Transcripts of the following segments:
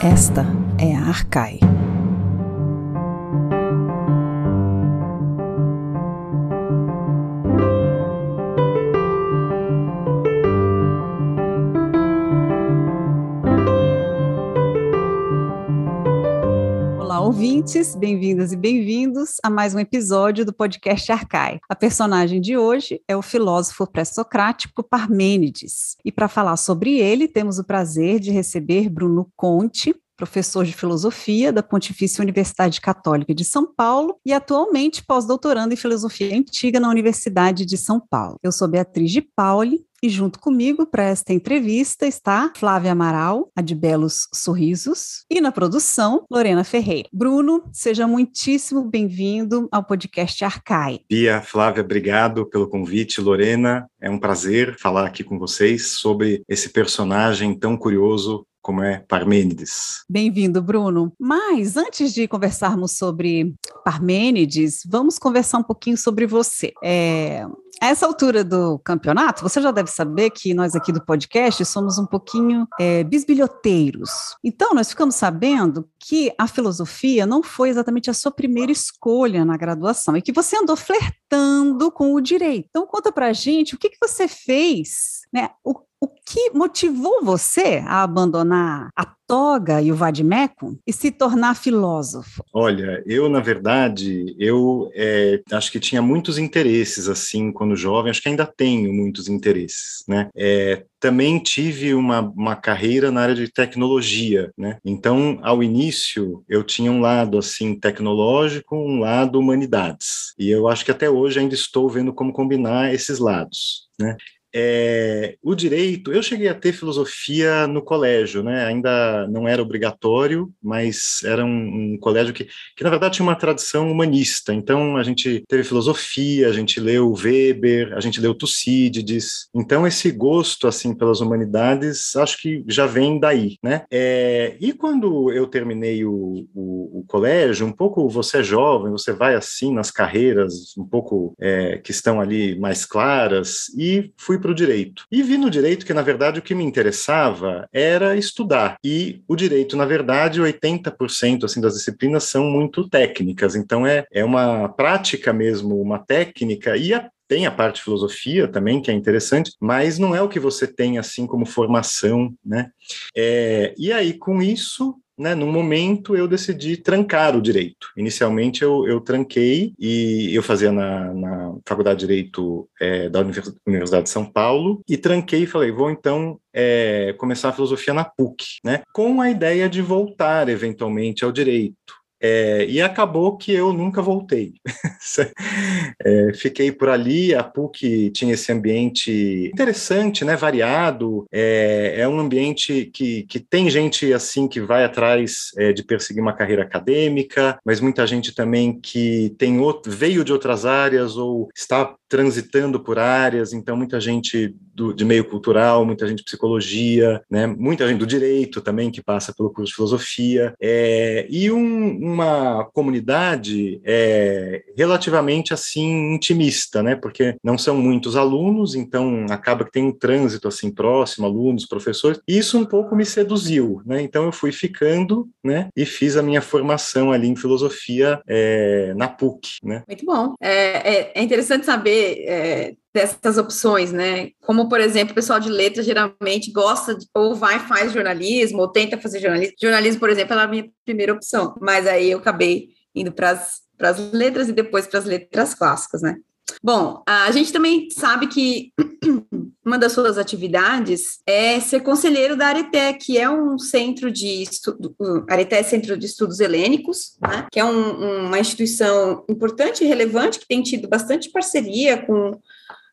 Esta é a Arcai. Ouvintes, bem-vindas e bem-vindos a mais um episódio do podcast Arcai. A personagem de hoje é o filósofo pré-socrático Parmênides. E para falar sobre ele, temos o prazer de receber Bruno Conte, professor de filosofia da Pontifícia Universidade Católica de São Paulo e atualmente pós-doutorando em filosofia antiga na Universidade de São Paulo. Eu sou Beatriz de Pauli e junto comigo para esta entrevista está Flávia Amaral, a de Belos Sorrisos, e na produção, Lorena Ferreira. Bruno, seja muitíssimo bem-vindo ao podcast Arcai. Bia, Flávia, obrigado pelo convite. Lorena, é um prazer falar aqui com vocês sobre esse personagem tão curioso como é Parmênides. Bem-vindo, Bruno. Mas antes de conversarmos sobre Parmênides, vamos conversar um pouquinho sobre você. É, a essa altura do campeonato, você já deve saber que nós aqui do podcast somos um pouquinho é, bisbilhoteiros. Então, nós ficamos sabendo que a filosofia não foi exatamente a sua primeira escolha na graduação e que você andou flertando com o direito. Então, conta pra gente o que, que você fez, né? O, o que motivou você a abandonar a toga e o vadimeco e se tornar filósofo? Olha, eu, na verdade, eu é, acho que tinha muitos interesses, assim, quando jovem, acho que ainda tenho muitos interesses, né? É, também tive uma, uma carreira na área de tecnologia, né? Então, ao início, eu tinha um lado, assim, tecnológico, um lado humanidades. E eu acho que até hoje ainda estou vendo como combinar esses lados, né? É, o direito, eu cheguei a ter filosofia no colégio, né? Ainda não era obrigatório, mas era um, um, colégio que, que, na verdade, tinha uma tradição humanista. Então, a gente teve filosofia, a gente leu Weber, a gente leu Tucídides. Então, esse gosto, assim, pelas humanidades, acho que já vem daí, né? É, e quando eu terminei o, o, o, colégio, um pouco você é jovem, você vai, assim, nas carreiras um pouco é, que estão ali mais claras, e fui para o direito. E vi no direito que, na verdade, o que me interessava era estudar. E o direito, na verdade, 80% assim, das disciplinas são muito técnicas. Então, é, é uma prática mesmo, uma técnica, e a tem a parte filosofia também, que é interessante, mas não é o que você tem assim como formação, né? É, e aí, com isso, né, num momento eu decidi trancar o direito. Inicialmente eu, eu tranquei e eu fazia na, na Faculdade de Direito é, da Universidade de São Paulo e tranquei e falei, vou então é, começar a filosofia na PUC, né, com a ideia de voltar eventualmente ao direito. É, e acabou que eu nunca voltei. é, fiquei por ali, a PUC tinha esse ambiente interessante, né, variado, é, é um ambiente que, que tem gente assim que vai atrás é, de perseguir uma carreira acadêmica, mas muita gente também que tem outro, veio de outras áreas ou está transitando por áreas, então muita gente do, de meio cultural, muita gente de psicologia, né, muita gente do direito também que passa pelo curso de filosofia, é, e um, uma comunidade é, relativamente assim intimista, né, porque não são muitos alunos, então acaba que tem um trânsito assim próximo, alunos, professores, e isso um pouco me seduziu, né, então eu fui ficando, né, e fiz a minha formação ali em filosofia é, na PUC, né. Muito bom, é, é, é interessante saber é, dessas opções, né? Como, por exemplo, o pessoal de letras geralmente gosta de, ou vai faz jornalismo, ou tenta fazer jornalismo. Jornalismo, por exemplo, era a minha primeira opção, mas aí eu acabei indo para as letras e depois para as letras clássicas, né? Bom, a gente também sabe que uma das suas atividades é ser conselheiro da Areté, que é um centro de estudo, Areté é Centro de Estudos Helênicos, né, que é um, uma instituição importante e relevante, que tem tido bastante parceria com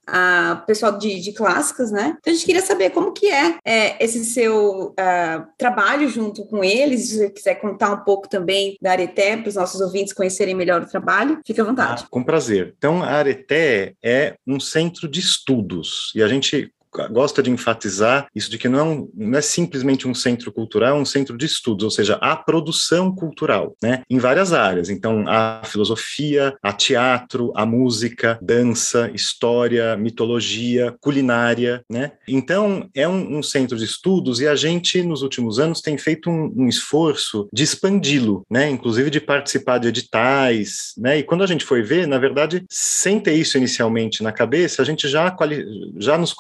a pessoal de, de clássicas, né? Então a gente queria saber como que é, é esse seu uh, trabalho junto com eles. Se você quiser contar um pouco também da Areté para os nossos ouvintes conhecerem melhor o trabalho, fique à vontade. Ah, com prazer. Então a Areté é um centro de estudos e a gente gosta de enfatizar isso de que não é, não é simplesmente um centro cultural, é um centro de estudos, ou seja, a produção cultural, né? Em várias áreas. Então, a filosofia, a teatro, a música, dança, história, mitologia, culinária, né? Então, é um, um centro de estudos e a gente, nos últimos anos, tem feito um, um esforço de expandi-lo, né? Inclusive de participar de editais, né? E quando a gente foi ver, na verdade, sem ter isso inicialmente na cabeça, a gente já, já nos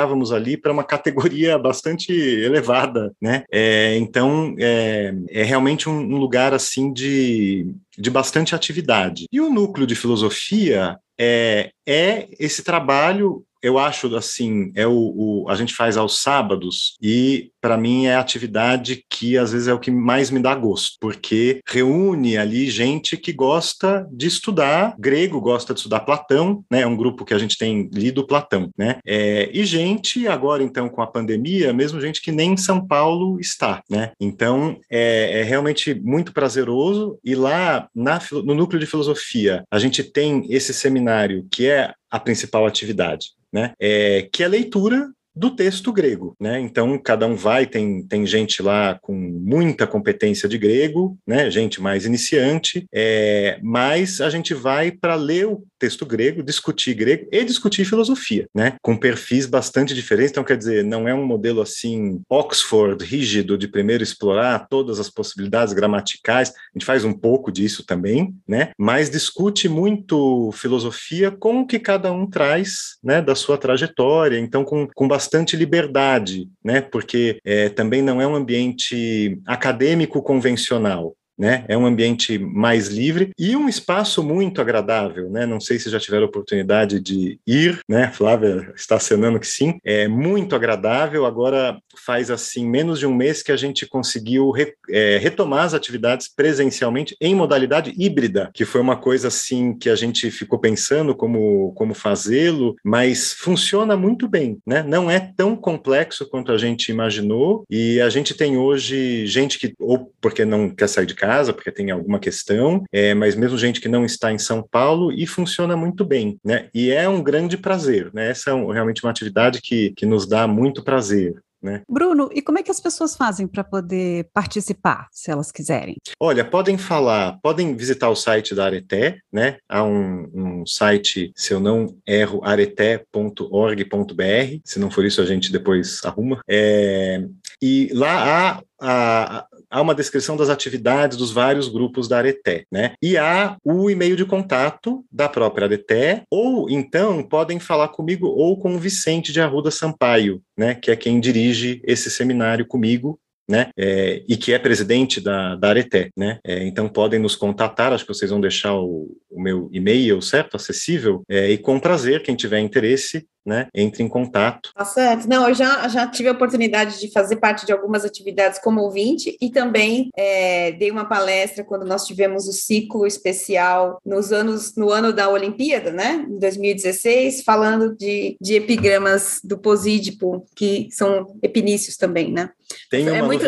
qualificávamos ali para uma categoria bastante elevada, né? É, então, é, é realmente um, um lugar assim de, de bastante atividade. E o núcleo de filosofia é, é esse trabalho eu acho assim, é o, o, a gente faz aos sábados e para mim é a atividade que às vezes é o que mais me dá gosto, porque reúne ali gente que gosta de estudar grego, gosta de estudar Platão, né? É um grupo que a gente tem lido Platão, né? É, e gente agora então com a pandemia, mesmo gente que nem em São Paulo está, né? Então é, é realmente muito prazeroso e lá na, no núcleo de filosofia a gente tem esse seminário que é a principal atividade, né? É, que é leitura do texto grego, né? Então cada um vai, tem, tem gente lá com muita competência de grego, né? Gente mais iniciante, é, mas a gente vai para ler o texto grego, discutir grego e discutir filosofia, né? Com perfis bastante diferentes. Então quer dizer, não é um modelo assim Oxford rígido de primeiro explorar todas as possibilidades gramaticais. A gente faz um pouco disso também, né? Mas discute muito filosofia com o que cada um traz, né? Da sua trajetória. Então com, com bastante liberdade, né? Porque é, também não é um ambiente acadêmico convencional né? É um ambiente mais livre e um espaço muito agradável, né? Não sei se já tiveram oportunidade de ir, né? Flávia está acenando que sim. É muito agradável. Agora faz assim menos de um mês que a gente conseguiu re, é, retomar as atividades presencialmente em modalidade híbrida, que foi uma coisa assim que a gente ficou pensando como como fazê-lo, mas funciona muito bem, né? Não é tão complexo quanto a gente imaginou e a gente tem hoje gente que ou porque não quer sair de casa casa, porque tem alguma questão, é, mas mesmo gente que não está em São Paulo e funciona muito bem, né? E é um grande prazer, né? Essa é um, realmente uma atividade que, que nos dá muito prazer. Né? Bruno, e como é que as pessoas fazem para poder participar, se elas quiserem? Olha, podem falar, podem visitar o site da Areté, né? Há um, um site, se eu não erro, areté.org.br. Se não for isso, a gente depois arruma. É, e lá há a, há uma descrição das atividades dos vários grupos da Areté, né? E há o e-mail de contato da própria Areté, ou então podem falar comigo ou com o Vicente de Arruda Sampaio, né? Que é quem dirige esse seminário comigo né, é, e que é presidente da, da Areté, né, é, então podem nos contatar, acho que vocês vão deixar o, o meu e-mail, certo, acessível, é, e com prazer, quem tiver interesse, né, entre em contato. Tá certo. Não, eu já, já tive a oportunidade de fazer parte de algumas atividades como ouvinte e também é, dei uma palestra quando nós tivemos o ciclo especial nos anos, no ano da Olimpíada, né, em 2016, falando de, de epigramas do Posídipo, que são epinícios também, né. Tem é uma muito...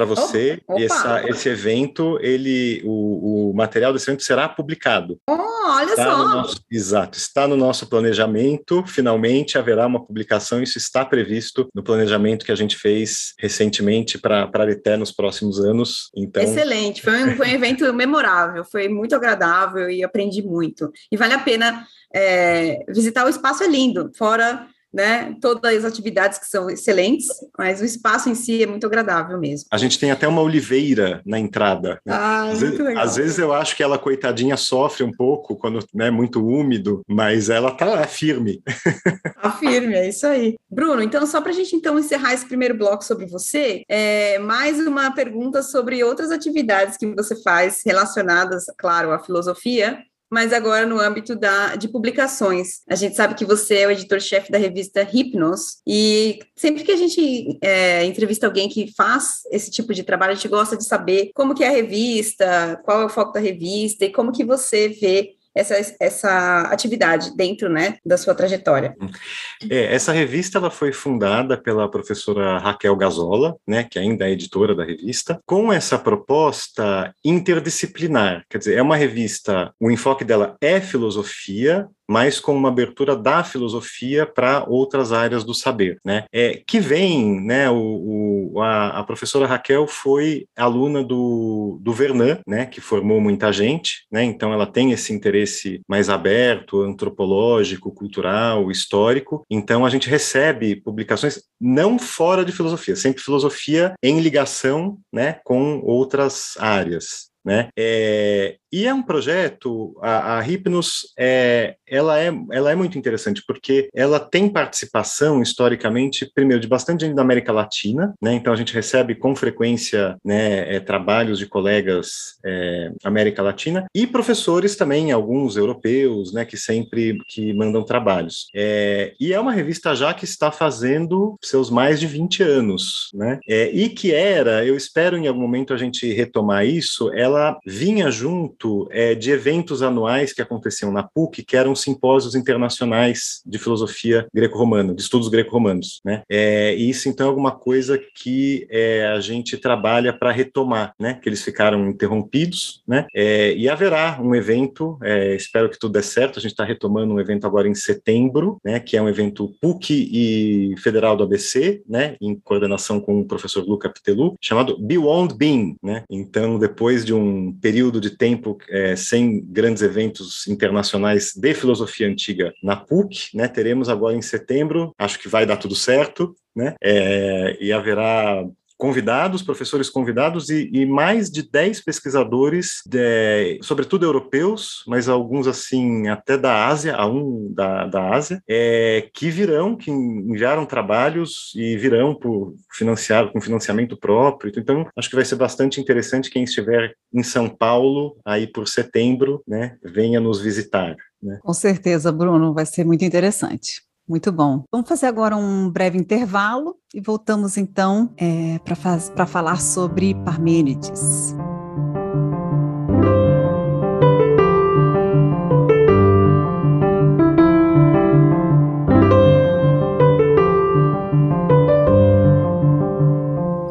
para você. Oh, essa, esse evento, ele, o, o, material desse evento será publicado. Oh, olha está só! Nosso, exato, está no nosso planejamento. Finalmente haverá uma publicação. Isso está previsto no planejamento que a gente fez recentemente para a Arité nos próximos anos. Então, excelente. Foi um, foi um evento memorável. Foi muito agradável e aprendi muito. E vale a pena é, visitar o espaço é lindo. Fora né? Todas as atividades que são excelentes, mas o espaço em si é muito agradável mesmo. A gente tem até uma oliveira na entrada. Né? Ah, às, muito vezes, legal. às vezes eu acho que ela, coitadinha, sofre um pouco quando é né, muito úmido, mas ela tá lá firme. Tá firme, é isso aí. Bruno, então só para a gente então encerrar esse primeiro bloco sobre você, é, mais uma pergunta sobre outras atividades que você faz relacionadas, claro, à filosofia, mas agora no âmbito da, de publicações. A gente sabe que você é o editor-chefe da revista Hipnos, e sempre que a gente é, entrevista alguém que faz esse tipo de trabalho, a gente gosta de saber como que é a revista, qual é o foco da revista e como que você vê essa, essa atividade dentro né, da sua trajetória. É, essa revista ela foi fundada pela professora Raquel Gazola, né, que ainda é editora da revista, com essa proposta interdisciplinar. Quer dizer, é uma revista, o enfoque dela é filosofia, mas com uma abertura da filosofia para outras áreas do saber, né? É, que vem, né? O, o a, a, professora Raquel foi aluna do, do Vernan, né? Que formou muita gente, né? Então ela tem esse interesse mais aberto, antropológico, cultural, histórico. Então a gente recebe publicações não fora de filosofia, sempre filosofia em ligação, né? Com outras áreas. Né? É, e é um projeto, a, a Hipnos, é, ela, é, ela é muito interessante, porque ela tem participação, historicamente, primeiro, de bastante gente da América Latina, né? então a gente recebe com frequência né, é, trabalhos de colegas é, América Latina, e professores também, alguns europeus, né, que sempre que mandam trabalhos. É, e é uma revista já que está fazendo seus mais de 20 anos, né? É, e que era, eu espero em algum momento a gente retomar isso, ela vinha junto é, de eventos anuais que aconteciam na PUC, que eram simpósios internacionais de filosofia greco-romana, de estudos greco-romanos. Né? É, isso, então, é alguma coisa que é, a gente trabalha para retomar, né? que eles ficaram interrompidos, né? É, e haverá um evento, é, espero que tudo dê certo, a gente está retomando um evento agora em setembro, né? que é um evento PUC e Federal do ABC, né? em coordenação com o professor Luca Pitelu, chamado Beyond Being. Né? Então, depois de um período de tempo tempo é, sem grandes eventos internacionais de filosofia antiga na PUC, né? Teremos agora em setembro, acho que vai dar tudo certo, né? É, e haverá convidados, professores convidados e, e mais de 10 pesquisadores, de, sobretudo europeus, mas alguns assim até da Ásia, a um da, da Ásia, é, que virão, que enviaram trabalhos e virão por financiar com financiamento próprio. Então, acho que vai ser bastante interessante quem estiver em São Paulo aí por setembro, né, venha nos visitar. Né? Com certeza, Bruno, vai ser muito interessante. Muito bom. Vamos fazer agora um breve intervalo e voltamos então é, para falar sobre Parmênides.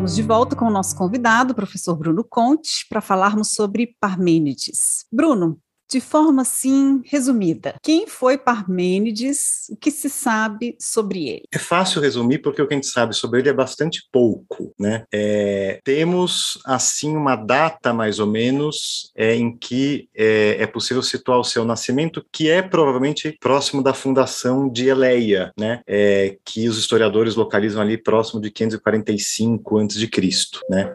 Estamos de volta com o nosso convidado, o professor Bruno Conte, para falarmos sobre Parmênides. Bruno, de forma assim resumida. Quem foi Parmênides? O que se sabe sobre ele? É fácil resumir porque o que a gente sabe sobre ele é bastante pouco, né? É, temos assim uma data mais ou menos é, em que é, é, possível situar o seu nascimento, que é provavelmente próximo da fundação de Eleia, né? É, que os historiadores localizam ali próximo de 545 a.C., né?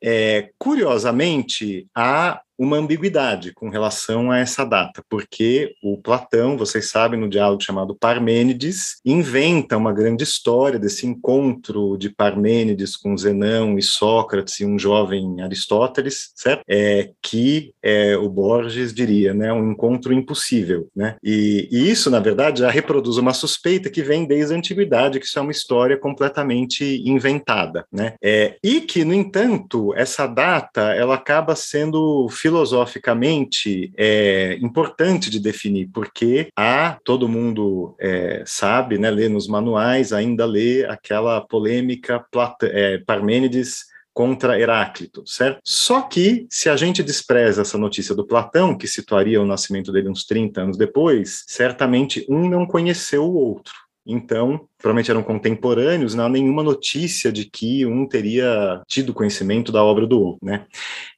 É, curiosamente, há uma ambiguidade com relação a essa data, porque o Platão, vocês sabem, no diálogo chamado Parmênides, inventa uma grande história desse encontro de Parmênides com Zenão e Sócrates e um jovem Aristóteles, certo? É, que é, o Borges diria, né, um encontro impossível, né? E, e isso, na verdade, já reproduz uma suspeita que vem desde a antiguidade, que isso é uma história completamente inventada, né? É, e que, no entanto, essa data ela acaba sendo filosoficamente é importante de definir, porque há, todo mundo é, sabe, né, lê nos manuais, ainda lê aquela polêmica Plat é, Parmênides contra Heráclito, certo? Só que, se a gente despreza essa notícia do Platão, que situaria o nascimento dele uns 30 anos depois, certamente um não conheceu o outro. Então, provavelmente eram contemporâneos, não há nenhuma notícia de que um teria tido conhecimento da obra do outro, né?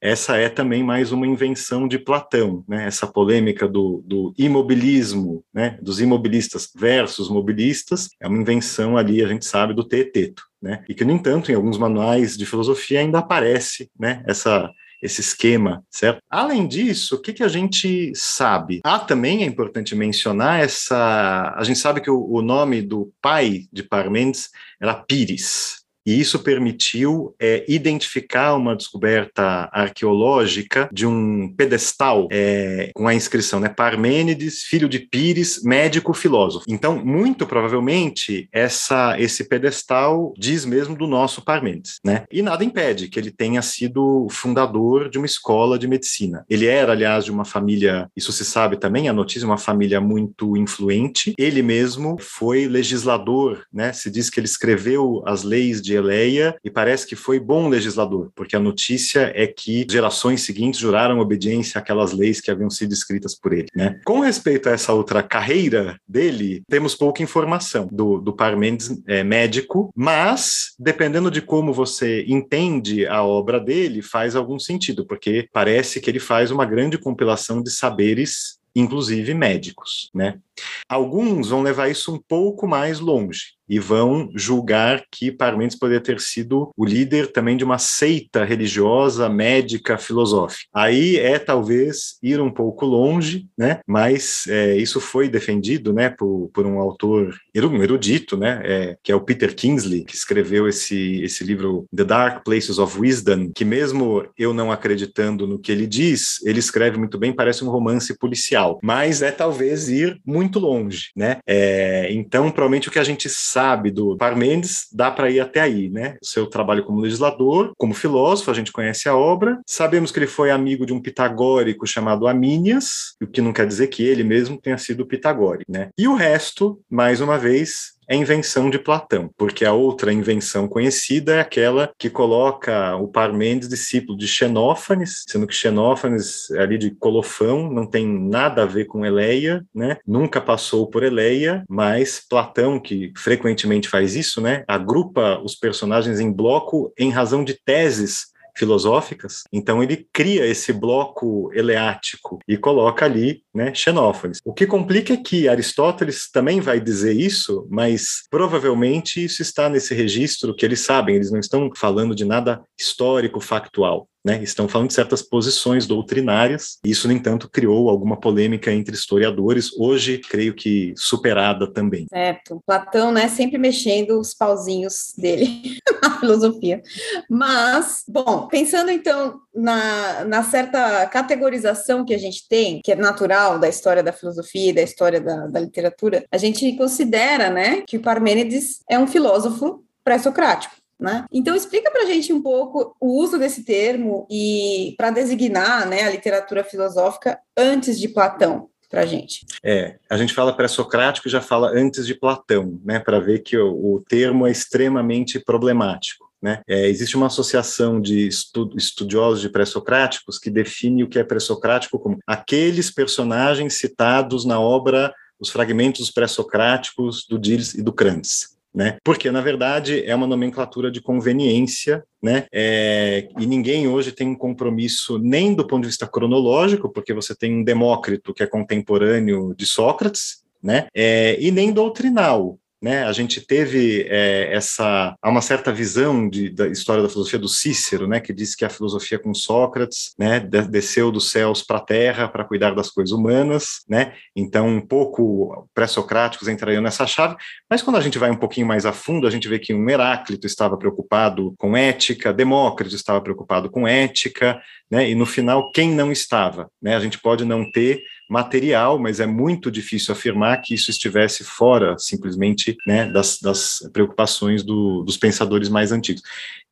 Essa é também mais uma invenção de Platão, né? Essa polêmica do, do imobilismo, né? Dos imobilistas versus mobilistas, é uma invenção ali, a gente sabe, do Teeteto, né? E que, no entanto, em alguns manuais de filosofia ainda aparece, né? Essa esse esquema, certo? Além disso, o que, que a gente sabe? Há também, é importante mencionar, essa. A gente sabe que o, o nome do pai de Parmênides era Pires, e isso permitiu é, identificar uma descoberta arqueológica de um pedestal é, com a inscrição, né, Parmênides, filho de Pires, médico filósofo. Então, muito provavelmente, essa, esse pedestal diz mesmo do nosso Parmênides, né? E nada impede que ele tenha sido fundador de uma escola de medicina. Ele era, aliás, de uma família, isso se sabe também, a notícia, uma família muito influente. Ele mesmo foi legislador, né? Se diz que ele escreveu as leis de Eleia e parece que foi bom legislador, porque a notícia é que gerações seguintes juraram obediência àquelas leis que haviam sido escritas por ele, né? Com respeito a essa outra carreira dele, temos pouca informação do, do Parmênides é, médico, mas dependendo de como você entende a obra dele, faz algum sentido, porque parece que ele faz uma grande compilação de saberes inclusive médicos, né? Alguns vão levar isso um pouco mais longe e vão julgar que Parmênides poderia ter sido o líder também de uma seita religiosa, médica, filosófica. Aí é talvez ir um pouco longe, né? Mas é, isso foi defendido, né, por, por um autor um erudito, né, é, que é o Peter Kingsley, que escreveu esse esse livro The Dark Places of Wisdom, que mesmo eu não acreditando no que ele diz, ele escreve muito bem, parece um romance policial, mas é talvez ir muito longe, né? É, então, provavelmente o que a gente sabe do Parmênides, dá para ir até aí, né? Seu trabalho como legislador, como filósofo, a gente conhece a obra. Sabemos que ele foi amigo de um pitagórico chamado Amínias, o que não quer dizer que ele mesmo tenha sido pitagórico, né? E o resto, mais uma vez, é invenção de Platão, porque a outra invenção conhecida é aquela que coloca o Parmênides discípulo de Xenófanes, sendo que Xenófanes é ali de Colofão, não tem nada a ver com Eleia, né? Nunca passou por Eleia, mas Platão, que frequentemente faz isso, né? Agrupa os personagens em bloco em razão de teses filosóficas. Então ele cria esse bloco eleático e coloca ali, né, Xenófanes. O que complica é que Aristóteles também vai dizer isso, mas provavelmente isso está nesse registro que eles sabem, eles não estão falando de nada histórico factual. Né, estão falando de certas posições doutrinárias. Isso, no entanto, criou alguma polêmica entre historiadores, hoje, creio que superada também. Certo. Platão, né, sempre mexendo os pauzinhos dele na filosofia. Mas, bom, pensando então na, na certa categorização que a gente tem, que é natural da história da filosofia e da história da, da literatura, a gente considera, né, que o Parmênides é um filósofo pré-socrático. Né? Então explica para a gente um pouco o uso desse termo e para designar né, a literatura filosófica antes de Platão para gente. É, a gente fala pré-socrático e já fala antes de Platão, né, para ver que o, o, termo é extremamente problemático. Né? É, existe uma associação de estu estudiosos de pré-socráticos que define o que é pré-socrático como aqueles personagens citados na obra Os Fragmentos Pré-Socráticos do Diles e do Crantes né? Porque na verdade é uma nomenclatura de conveniência, né? É, e ninguém hoje tem um compromisso nem do ponto de vista cronológico, porque você tem um Demócrito que é contemporâneo de Sócrates, né? É, e nem doutrinal, né? A gente teve é, essa há uma certa visão de, da história da filosofia do Cícero, né? Que diz que a filosofia com Sócrates, né? Desceu dos céus para a terra para cuidar das coisas humanas, né? Então um pouco pré-socráticos entrariam nessa chave, mas quando a gente vai um pouquinho mais a fundo, a gente vê que um Heráclito estava preocupado com ética, Demócrito estava preocupado com ética, né? E no final quem não estava, né? A gente pode não ter material, mas é muito difícil afirmar que isso estivesse fora simplesmente né, das, das preocupações do, dos pensadores mais antigos.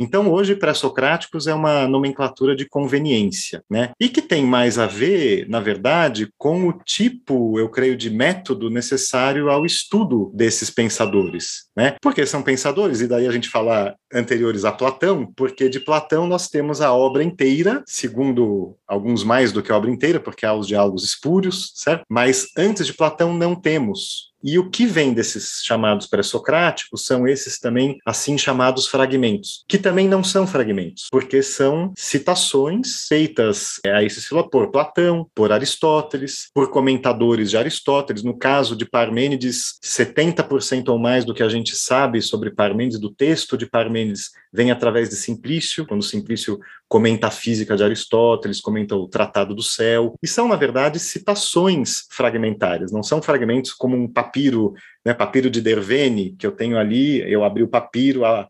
Então, hoje, pré-socráticos é uma nomenclatura de conveniência, né? E que tem mais a ver, na verdade, com o tipo, eu creio, de método necessário ao estudo desses pensadores, né? Porque são pensadores, e daí a gente fala anteriores a Platão, porque de Platão nós temos a obra inteira, segundo alguns mais do que a obra inteira, porque há os diálogos espúrios, certo? Mas antes de Platão não temos e o que vem desses chamados pré-socráticos são esses também assim chamados fragmentos, que também não são fragmentos, porque são citações feitas é, a esses por Platão, por Aristóteles, por comentadores de Aristóteles. No caso de Parmênides, 70% ou mais do que a gente sabe sobre Parmênides, do texto de Parmênides, vem através de Simplício, quando Simplício comenta a física de Aristóteles, comenta o Tratado do Céu, e são, na verdade, citações fragmentárias, não são fragmentos como um papiro, né, papiro de Dervene, que eu tenho ali, eu abri o papiro, a,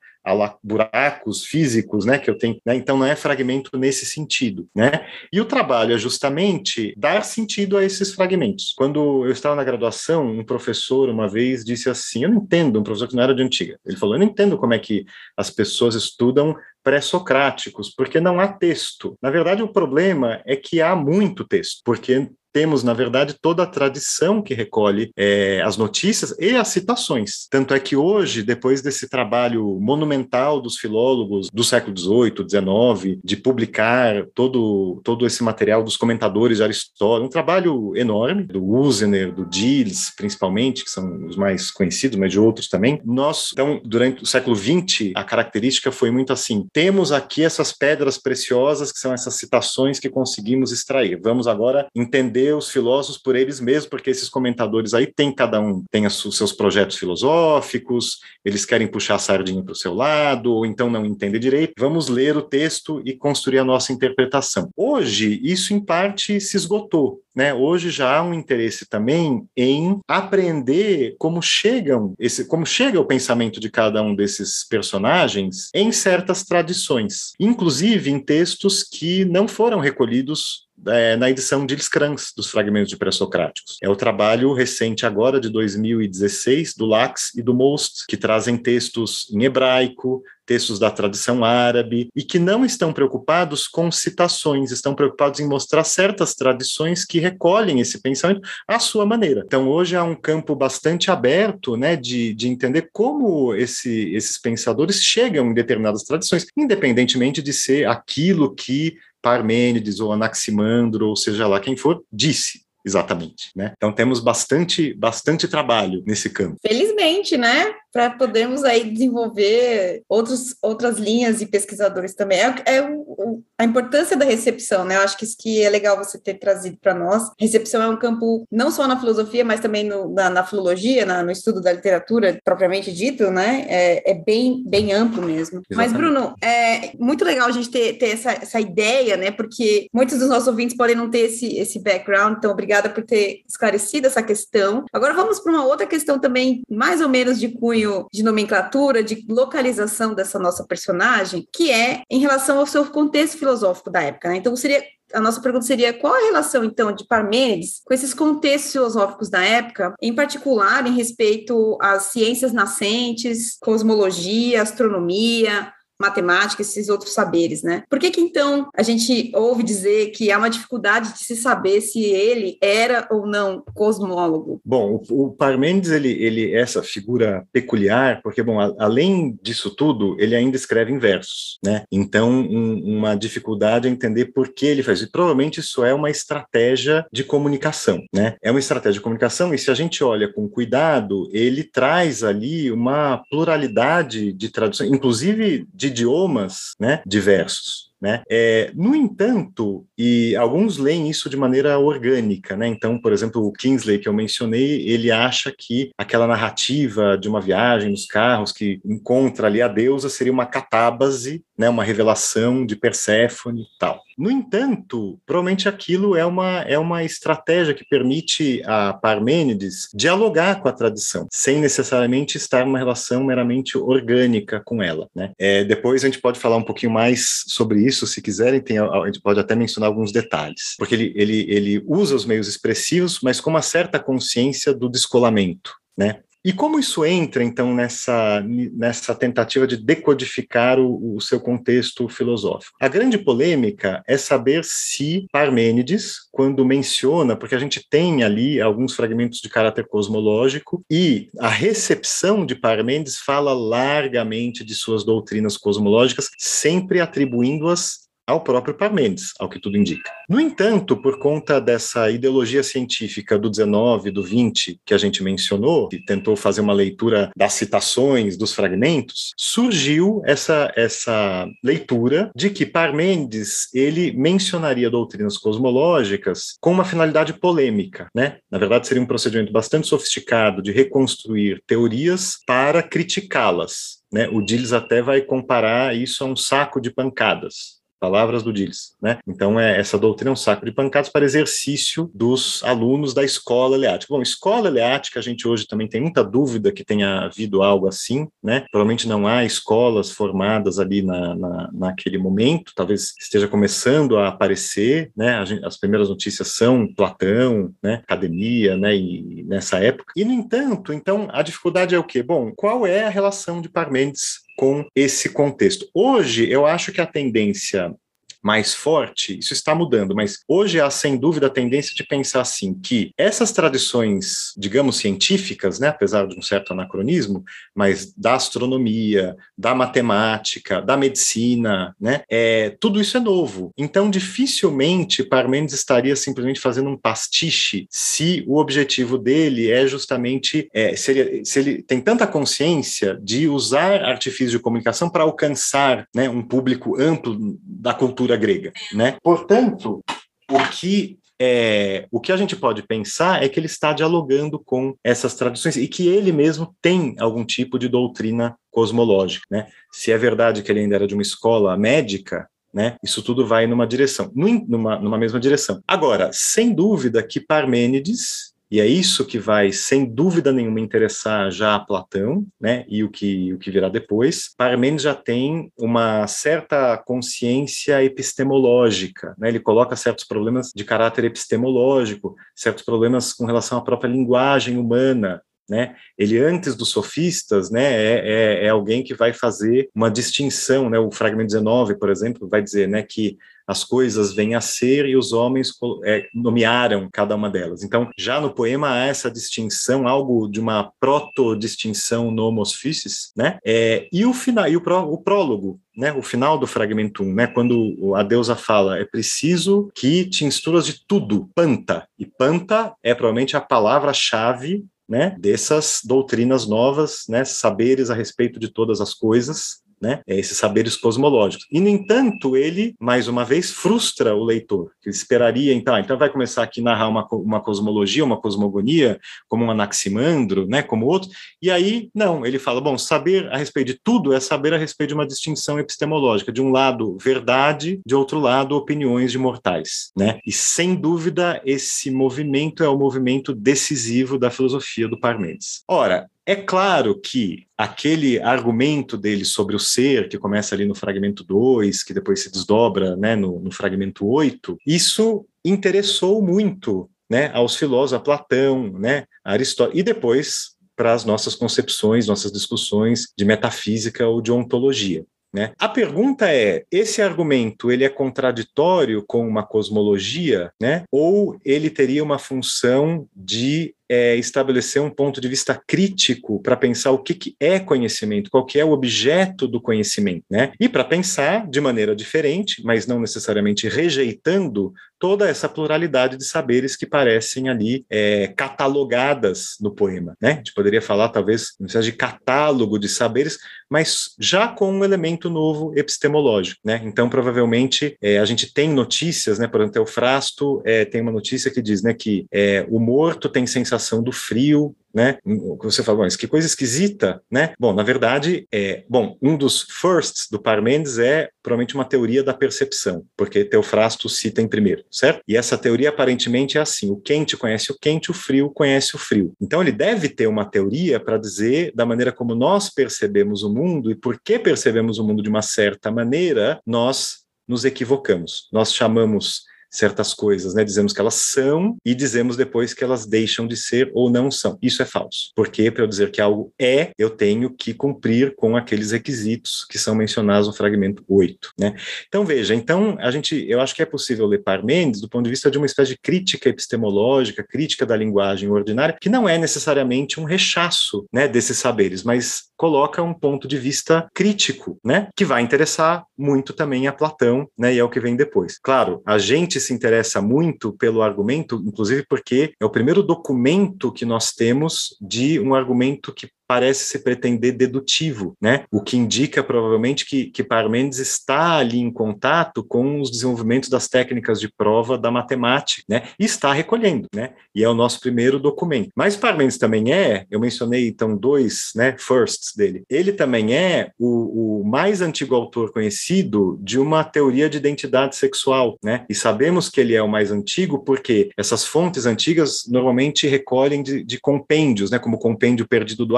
buracos físicos, né, que eu tenho, né, então não é fragmento nesse sentido, né? E o trabalho é justamente dar sentido a esses fragmentos. Quando eu estava na graduação, um professor uma vez disse assim, eu não entendo, um professor que não era de antiga, ele falou, eu não entendo como é que as pessoas estudam pré-socráticos, porque não há texto. Na verdade, o problema é que há muito texto, porque temos, na verdade, toda a tradição que recolhe é, as notícias e as citações. Tanto é que hoje, depois desse trabalho monumental dos filólogos do século XVIII, XIX, de publicar todo, todo esse material dos comentadores de Aristóteles, um trabalho enorme, do Usener, do Diels, principalmente, que são os mais conhecidos, mas de outros também. Nós, então, durante o século XX, a característica foi muito assim: temos aqui essas pedras preciosas, que são essas citações que conseguimos extrair. Vamos agora entender os filósofos por eles mesmos, porque esses comentadores aí tem cada um tem os seus projetos filosóficos, eles querem puxar a sardinha para o seu lado, ou então não entendem direito. Vamos ler o texto e construir a nossa interpretação. Hoje, isso em parte se esgotou. Né? Hoje já há um interesse também em aprender como chegam esse, como chega o pensamento de cada um desses personagens em certas tradições, inclusive em textos que não foram recolhidos é, na edição de Ilskrans, dos fragmentos de pré-socráticos. É o trabalho recente agora, de 2016, do Lax e do Most, que trazem textos em hebraico, textos da tradição árabe, e que não estão preocupados com citações, estão preocupados em mostrar certas tradições que recolhem esse pensamento à sua maneira. Então, hoje há um campo bastante aberto né, de, de entender como esse, esses pensadores chegam em determinadas tradições, independentemente de ser aquilo que Parmênides ou Anaximandro, ou seja lá quem for, disse exatamente, né? Então temos bastante bastante trabalho nesse campo. Felizmente, né? Para podermos aí desenvolver outros, outras linhas e pesquisadores também. É, é o, a importância da recepção, né? Eu acho que isso que é legal você ter trazido para nós. Recepção é um campo não só na filosofia, mas também no, na, na, filologia, na, no estudo da literatura propriamente dito, né? É, é bem, bem amplo mesmo. Exatamente. Mas, Bruno, é muito legal a gente ter, ter essa, essa ideia, né? Porque muitos dos nossos ouvintes podem não ter esse, esse background, então obrigada por ter esclarecido essa questão. Agora vamos para uma outra questão também, mais ou menos de cunho de nomenclatura, de localização dessa nossa personagem, que é em relação ao seu contexto filosófico da época. Né? Então, seria a nossa pergunta seria qual a relação, então, de Parmênides com esses contextos filosóficos da época, em particular em respeito às ciências nascentes, cosmologia, astronomia, matemática, esses outros saberes, né? Por que que então a gente ouve dizer que há uma dificuldade de se saber se ele era ou não cosmólogo? Bom, o, o Parmênides ele ele é essa figura peculiar porque bom, a, além disso tudo, ele ainda escreve em versos, né? Então, um, uma dificuldade é entender por que ele faz. E provavelmente isso é uma estratégia de comunicação, né? É uma estratégia de comunicação e se a gente olha com cuidado, ele traz ali uma pluralidade de traduções, inclusive de idiomas né, diversos. Né? É, no entanto, e alguns leem isso de maneira orgânica, né? Então, por exemplo, o Kingsley que eu mencionei, ele acha que aquela narrativa de uma viagem nos carros que encontra ali a deusa seria uma catábase, né? Uma revelação de Perséfone e tal. No entanto, provavelmente aquilo é uma, é uma estratégia que permite a Parmênides dialogar com a tradição, sem necessariamente estar numa relação meramente orgânica com ela. Né? É, depois a gente pode falar um pouquinho mais sobre isso, se quiserem, tem, a gente pode até mencionar alguns detalhes, porque ele, ele, ele usa os meios expressivos, mas com uma certa consciência do descolamento. Né? E como isso entra, então, nessa, nessa tentativa de decodificar o, o, seu contexto filosófico? A grande polêmica é saber se Parmênides, quando menciona, porque a gente tem ali alguns fragmentos de caráter cosmológico, e a recepção de Parmênides fala largamente de suas doutrinas cosmológicas, sempre atribuindo-as ao próprio Parmênides, ao que tudo indica. No entanto, por conta dessa ideologia científica do 19, do 20, que a gente mencionou, que tentou fazer uma leitura das citações, dos fragmentos, surgiu essa, essa leitura de que Parmênides ele mencionaria doutrinas cosmológicas com uma finalidade polêmica, né? Na verdade, seria um procedimento bastante sofisticado de reconstruir teorias para criticá-las. Né? O Dills até vai comparar isso a um saco de pancadas palavras do Diles, né? Então, é, essa doutrina é um saco de pancadas para exercício dos alunos da escola eleática. Bom, escola eleática, a gente hoje também tem muita dúvida que tenha havido algo assim, né? Provavelmente não há escolas formadas ali na, na naquele momento, talvez esteja começando a aparecer, né? Gente, as primeiras notícias são Platão, né? Academia, né? E nessa época. E, no entanto, então, a dificuldade é o quê? Bom, qual é a relação de Parmênides com esse contexto. Hoje, eu acho que a tendência mais forte, isso está mudando, mas hoje há sem dúvida a tendência de pensar assim que essas tradições, digamos científicas, né, apesar de um certo anacronismo, mas da astronomia, da matemática, da medicina, né, é, tudo isso é novo. Então dificilmente Parmênides estaria simplesmente fazendo um pastiche se o objetivo dele é justamente é, se, ele, se ele tem tanta consciência de usar artifícios de comunicação para alcançar né, um público amplo da cultura cultura grega, né? Portanto, o que é, o que a gente pode pensar é que ele está dialogando com essas tradições e que ele mesmo tem algum tipo de doutrina cosmológica, né? Se é verdade que ele ainda era de uma escola médica, né? Isso tudo vai numa direção, numa, numa mesma direção. Agora, sem dúvida que Parmênides e é isso que vai, sem dúvida nenhuma, interessar já a Platão, né, e o que, o que virá depois. Parmênides já tem uma certa consciência epistemológica, né, ele coloca certos problemas de caráter epistemológico, certos problemas com relação à própria linguagem humana, né? Ele antes dos sofistas, né, é, é, é, alguém que vai fazer uma distinção, né? O fragmento 19, por exemplo, vai dizer, né, que as coisas vêm a ser e os homens é, nomearam cada uma delas. Então, já no poema há essa distinção, algo de uma proto-distinção no homos físis, né? É, e o final, e o, pró, o prólogo, né, o final do fragmento 1, né, quando a deusa fala, é preciso que te instruas de tudo, panta. E panta é provavelmente a palavra-chave né, dessas doutrinas novas, né, saberes a respeito de todas as coisas, né? É esses saberes cosmológicos. E, no entanto, ele, mais uma vez, frustra o leitor, esperaria, então, ah, então vai começar aqui a narrar uma, uma cosmologia, uma cosmogonia, como um Anaximandro, né, como outro, e aí, não, ele fala, bom, saber a respeito de tudo é saber a respeito de uma distinção epistemológica, de um lado, verdade, de outro lado, opiniões de mortais, né? E, sem dúvida, esse movimento é o movimento decisivo da filosofia do Parmênides. Ora, é claro que aquele argumento dele sobre o ser, que começa ali no fragmento 2, que depois se desdobra né, no, no fragmento 8, isso interessou muito né, aos filósofos, a Platão, né, Aristóteles, e depois para as nossas concepções, nossas discussões de metafísica ou de ontologia. Né? A pergunta é: esse argumento ele é contraditório com uma cosmologia, né? Ou ele teria uma função de é, estabelecer um ponto de vista crítico para pensar o que, que é conhecimento, qual que é o objeto do conhecimento, né? E para pensar de maneira diferente, mas não necessariamente rejeitando toda essa pluralidade de saberes que parecem ali é, catalogadas no poema, né? A gente poderia falar talvez de catálogo de saberes, mas já com um elemento novo epistemológico, né? Então provavelmente é, a gente tem notícias, né? Por exemplo, o Frasto é, tem uma notícia que diz, né, que é, o morto tem sensação sensação do frio, né? Você fala, mas que coisa esquisita, né? Bom, na verdade, é, bom, um dos firsts do Parmênides é provavelmente uma teoria da percepção, porque Teofrasto cita em primeiro, certo? E essa teoria aparentemente é assim: o quente conhece o quente, o frio conhece o frio. Então ele deve ter uma teoria para dizer da maneira como nós percebemos o mundo e por que percebemos o mundo de uma certa maneira, nós nos equivocamos. Nós chamamos certas coisas, né? Dizemos que elas são e dizemos depois que elas deixam de ser ou não são. Isso é falso. Porque para eu dizer que algo é, eu tenho que cumprir com aqueles requisitos que são mencionados no fragmento 8, né? Então veja, então a gente, eu acho que é possível ler Parmênides do ponto de vista de uma espécie de crítica epistemológica, crítica da linguagem ordinária, que não é necessariamente um rechaço, né, desses saberes, mas coloca um ponto de vista crítico, né, que vai interessar muito também a Platão, né, e é o que vem depois. Claro, a gente se interessa muito pelo argumento, inclusive porque é o primeiro documento que nós temos de um argumento que parece se pretender dedutivo, né? O que indica provavelmente que, que Parmênides está ali em contato com os desenvolvimentos das técnicas de prova da matemática, né? E está recolhendo, né? E é o nosso primeiro documento. Mas Parmênides também é, eu mencionei então dois, né, firsts dele. Ele também é o, o mais antigo autor conhecido de uma teoria de identidade sexual, né? E sabemos que ele é o mais antigo porque essas fontes antigas normalmente recolhem de, de compêndios, né? Como o compêndio perdido do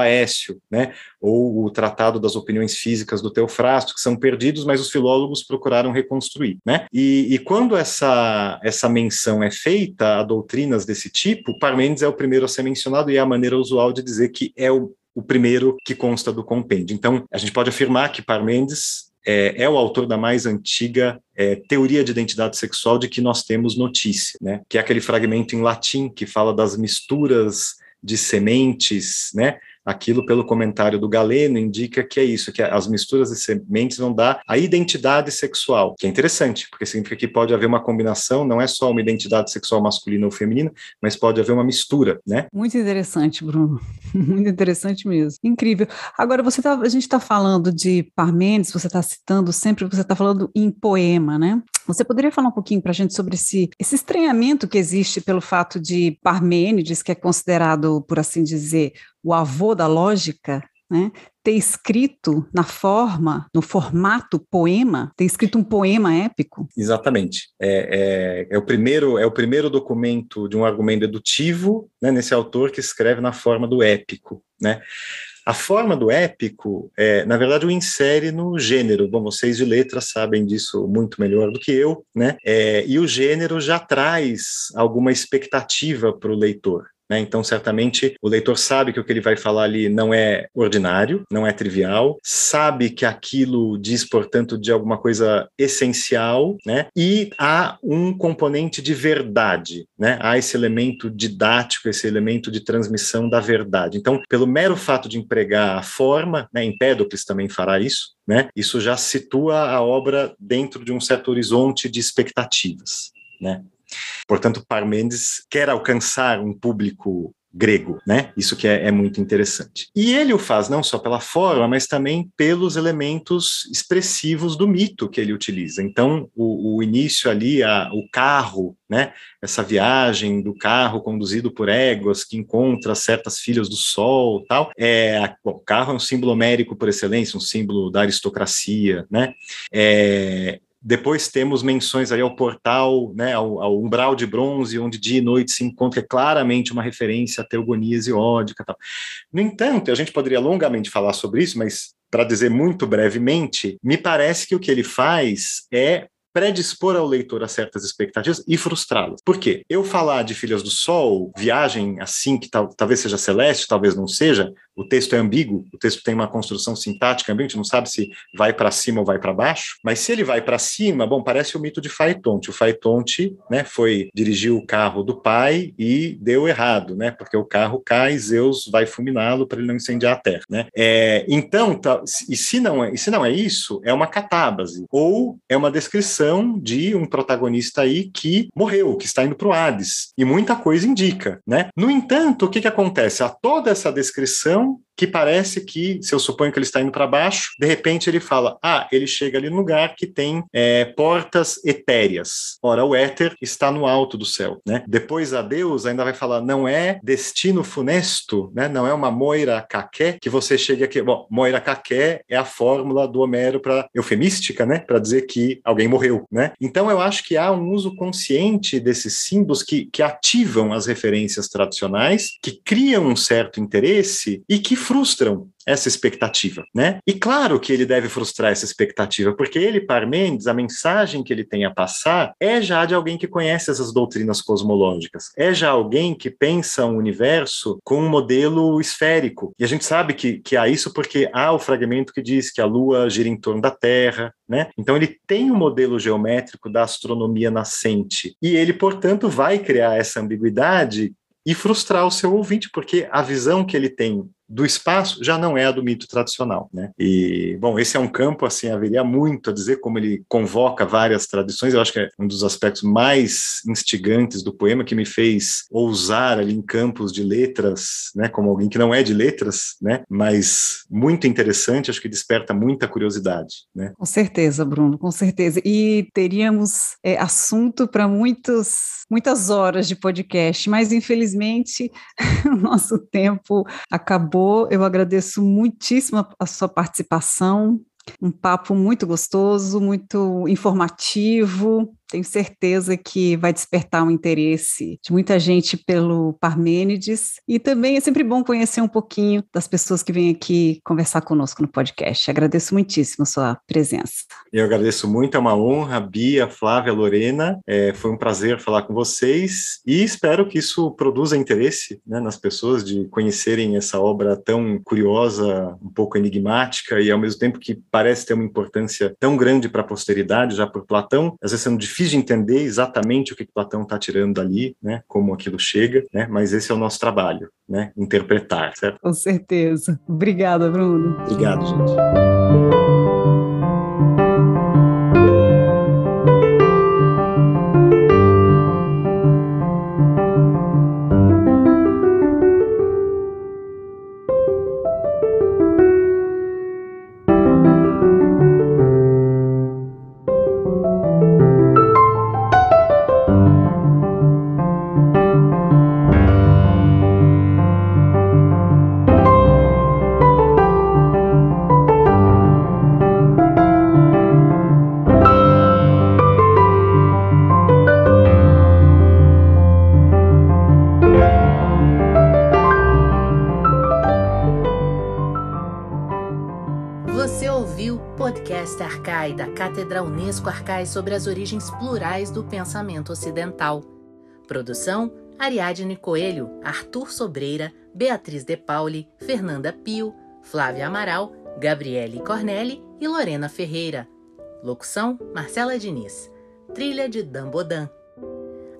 Né? Ou o Tratado das Opiniões Físicas do Teofrasto, que são perdidos, mas os filólogos procuraram reconstruir, né? E, e quando essa, essa menção é feita a doutrinas desse tipo, Parmênides é o primeiro a ser mencionado e é a maneira usual de dizer que é o, o primeiro que consta do compêndio. Então, a gente pode afirmar que Parmênides é, é, o autor da mais antiga é, teoria de identidade sexual de que nós temos notícia, né? Que é aquele fragmento em latim que fala das misturas de sementes, né? Aquilo, pelo comentário do Galeno, indica que é isso, que as misturas de sementes vão dar a identidade sexual, que é interessante, porque significa que pode haver uma combinação, não é só uma identidade sexual masculina ou feminina, mas pode haver uma mistura, né? Muito interessante, Bruno. Muito interessante mesmo. Incrível. Agora, você tá, a gente está falando de Parmênides, você está citando sempre, você está falando em poema, né? Você poderia falar um pouquinho para a gente sobre esse, esse estranhamento que existe pelo fato de Parmênides, que é considerado, por assim dizer, o avô da lógica, né, ter escrito na forma, no formato poema, ter escrito um poema épico? Exatamente. É, é, é, o primeiro é o primeiro documento de um argumento dedutivo, né, nesse autor que escreve na forma do épico, né? A forma do épico, é, na verdade, o insere no gênero. Bom, vocês de letras sabem disso muito melhor do que eu, né? É, e o gênero já traz alguma expectativa para o leitor. Né? Então, certamente, o leitor sabe que o que ele vai falar ali não é ordinário, não é trivial, sabe que aquilo diz, portanto, de alguma coisa essencial, né? e há um componente de verdade, né? há esse elemento didático, esse elemento de transmissão da verdade. Então, pelo mero fato de empregar a forma, né? Empédocles também fará isso, né? isso já situa a obra dentro de um certo horizonte de expectativas. Né? Portanto, Parmênides quer alcançar um público grego, né? Isso que é, é, muito interessante. E ele o faz não só pela forma, mas também pelos elementos expressivos do mito que ele utiliza. Então, o, o início ali, a, o carro, né? Essa viagem do carro conduzido por éguas que encontra certas filhas do sol, tal. É, bom, o carro é um símbolo homérico por excelência, um símbolo da aristocracia, né? É, depois temos menções aí ao portal, né, ao, ao, umbral de bronze, onde dia e noite se encontra claramente uma referência à teogonia hesiódica. Tal. No entanto, a gente poderia longamente falar sobre isso, mas para dizer muito brevemente, me parece que o que ele faz é predispor ao leitor a certas expectativas e frustrá-las. Por quê? Eu falar de Filhas do Sol, viagem assim, que tal, talvez seja celeste, talvez não seja, o texto é ambíguo, o texto tem uma construção sintática ambígua, a gente não sabe se vai para cima ou vai para baixo, mas se ele vai para cima, bom, parece o mito de Faetonte. O Faetonte, né, foi dirigiu o carro do pai e deu errado, né, porque o carro cai, Zeus vai fulminá-lo para ele não incendiar a terra, né? É, então, tá, e se não é, e se não é isso, é uma catábase ou é uma descrição de um protagonista aí que morreu, que está indo para o Hades, e muita coisa indica, né? No entanto, o que que acontece? A toda essa descrição now que parece que, se eu suponho que ele está indo para baixo, de repente ele fala: ah, ele chega ali no lugar que tem é, portas etéreas. Ora, o éter está no alto do céu, né? Depois a Deus ainda vai falar: não é destino funesto, né? Não é uma moira caqué que você chegue aqui. Bom, moira caqué é a fórmula do Homero para eufemística, né? Para dizer que alguém morreu, né? Então eu acho que há um uso consciente desses símbolos que, que ativam as referências tradicionais, que criam um certo interesse e que frustram essa expectativa, né? E claro que ele deve frustrar essa expectativa, porque ele, Parmênides, a mensagem que ele tem a passar é já de alguém que conhece essas doutrinas cosmológicas, é já alguém que pensa um universo com um modelo esférico. E a gente sabe que, que há isso porque há o fragmento que diz que a Lua gira em torno da Terra, né? Então ele tem um modelo geométrico da astronomia nascente e ele, portanto, vai criar essa ambiguidade e frustrar o seu ouvinte, porque a visão que ele tem do espaço já não é a do mito tradicional, né? E, bom, esse é um campo, assim, haveria muito a dizer como ele convoca várias tradições, eu acho que é um dos aspectos mais instigantes do poema que me fez ousar ali em campos de letras, né, como alguém que não é de letras, né, mas muito interessante, acho que desperta muita curiosidade, né? Com certeza, Bruno, com certeza. E teríamos é, assunto para muitos, muitas horas de podcast, mas infelizmente o nosso tempo acabou. Eu agradeço muitíssimo a sua participação, um papo muito gostoso, muito informativo. Tenho certeza que vai despertar um interesse de muita gente pelo Parmênides. E também é sempre bom conhecer um pouquinho das pessoas que vêm aqui conversar conosco no podcast. Agradeço muitíssimo a sua presença. Eu agradeço muito, é uma honra, Bia, Flávia, Lorena. É, foi um prazer falar com vocês e espero que isso produza interesse né, nas pessoas de conhecerem essa obra tão curiosa, um pouco enigmática e ao mesmo tempo que parece ter uma importância tão grande para a posteridade, já por Platão, às vezes sendo difícil difícil de entender exatamente o que Platão está tirando dali, né? Como aquilo chega, né? Mas esse é o nosso trabalho, né? Interpretar, certo? Com certeza. Obrigada, Bruno. Obrigado, gente. Cátedra Unesco Arcais sobre as origens plurais do pensamento ocidental. Produção: Ariadne Coelho, Arthur Sobreira, Beatriz De Pauli, Fernanda Pio, Flávia Amaral, Gabriele Cornelli e Lorena Ferreira. Locução: Marcela Diniz. Trilha de Dan Bodan.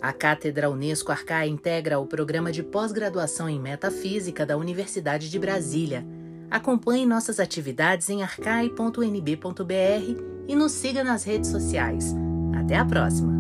A Cátedra Unesco Arcai integra o programa de pós-graduação em Metafísica da Universidade de Brasília. Acompanhe nossas atividades em arcai.nb.br e nos siga nas redes sociais. Até a próxima!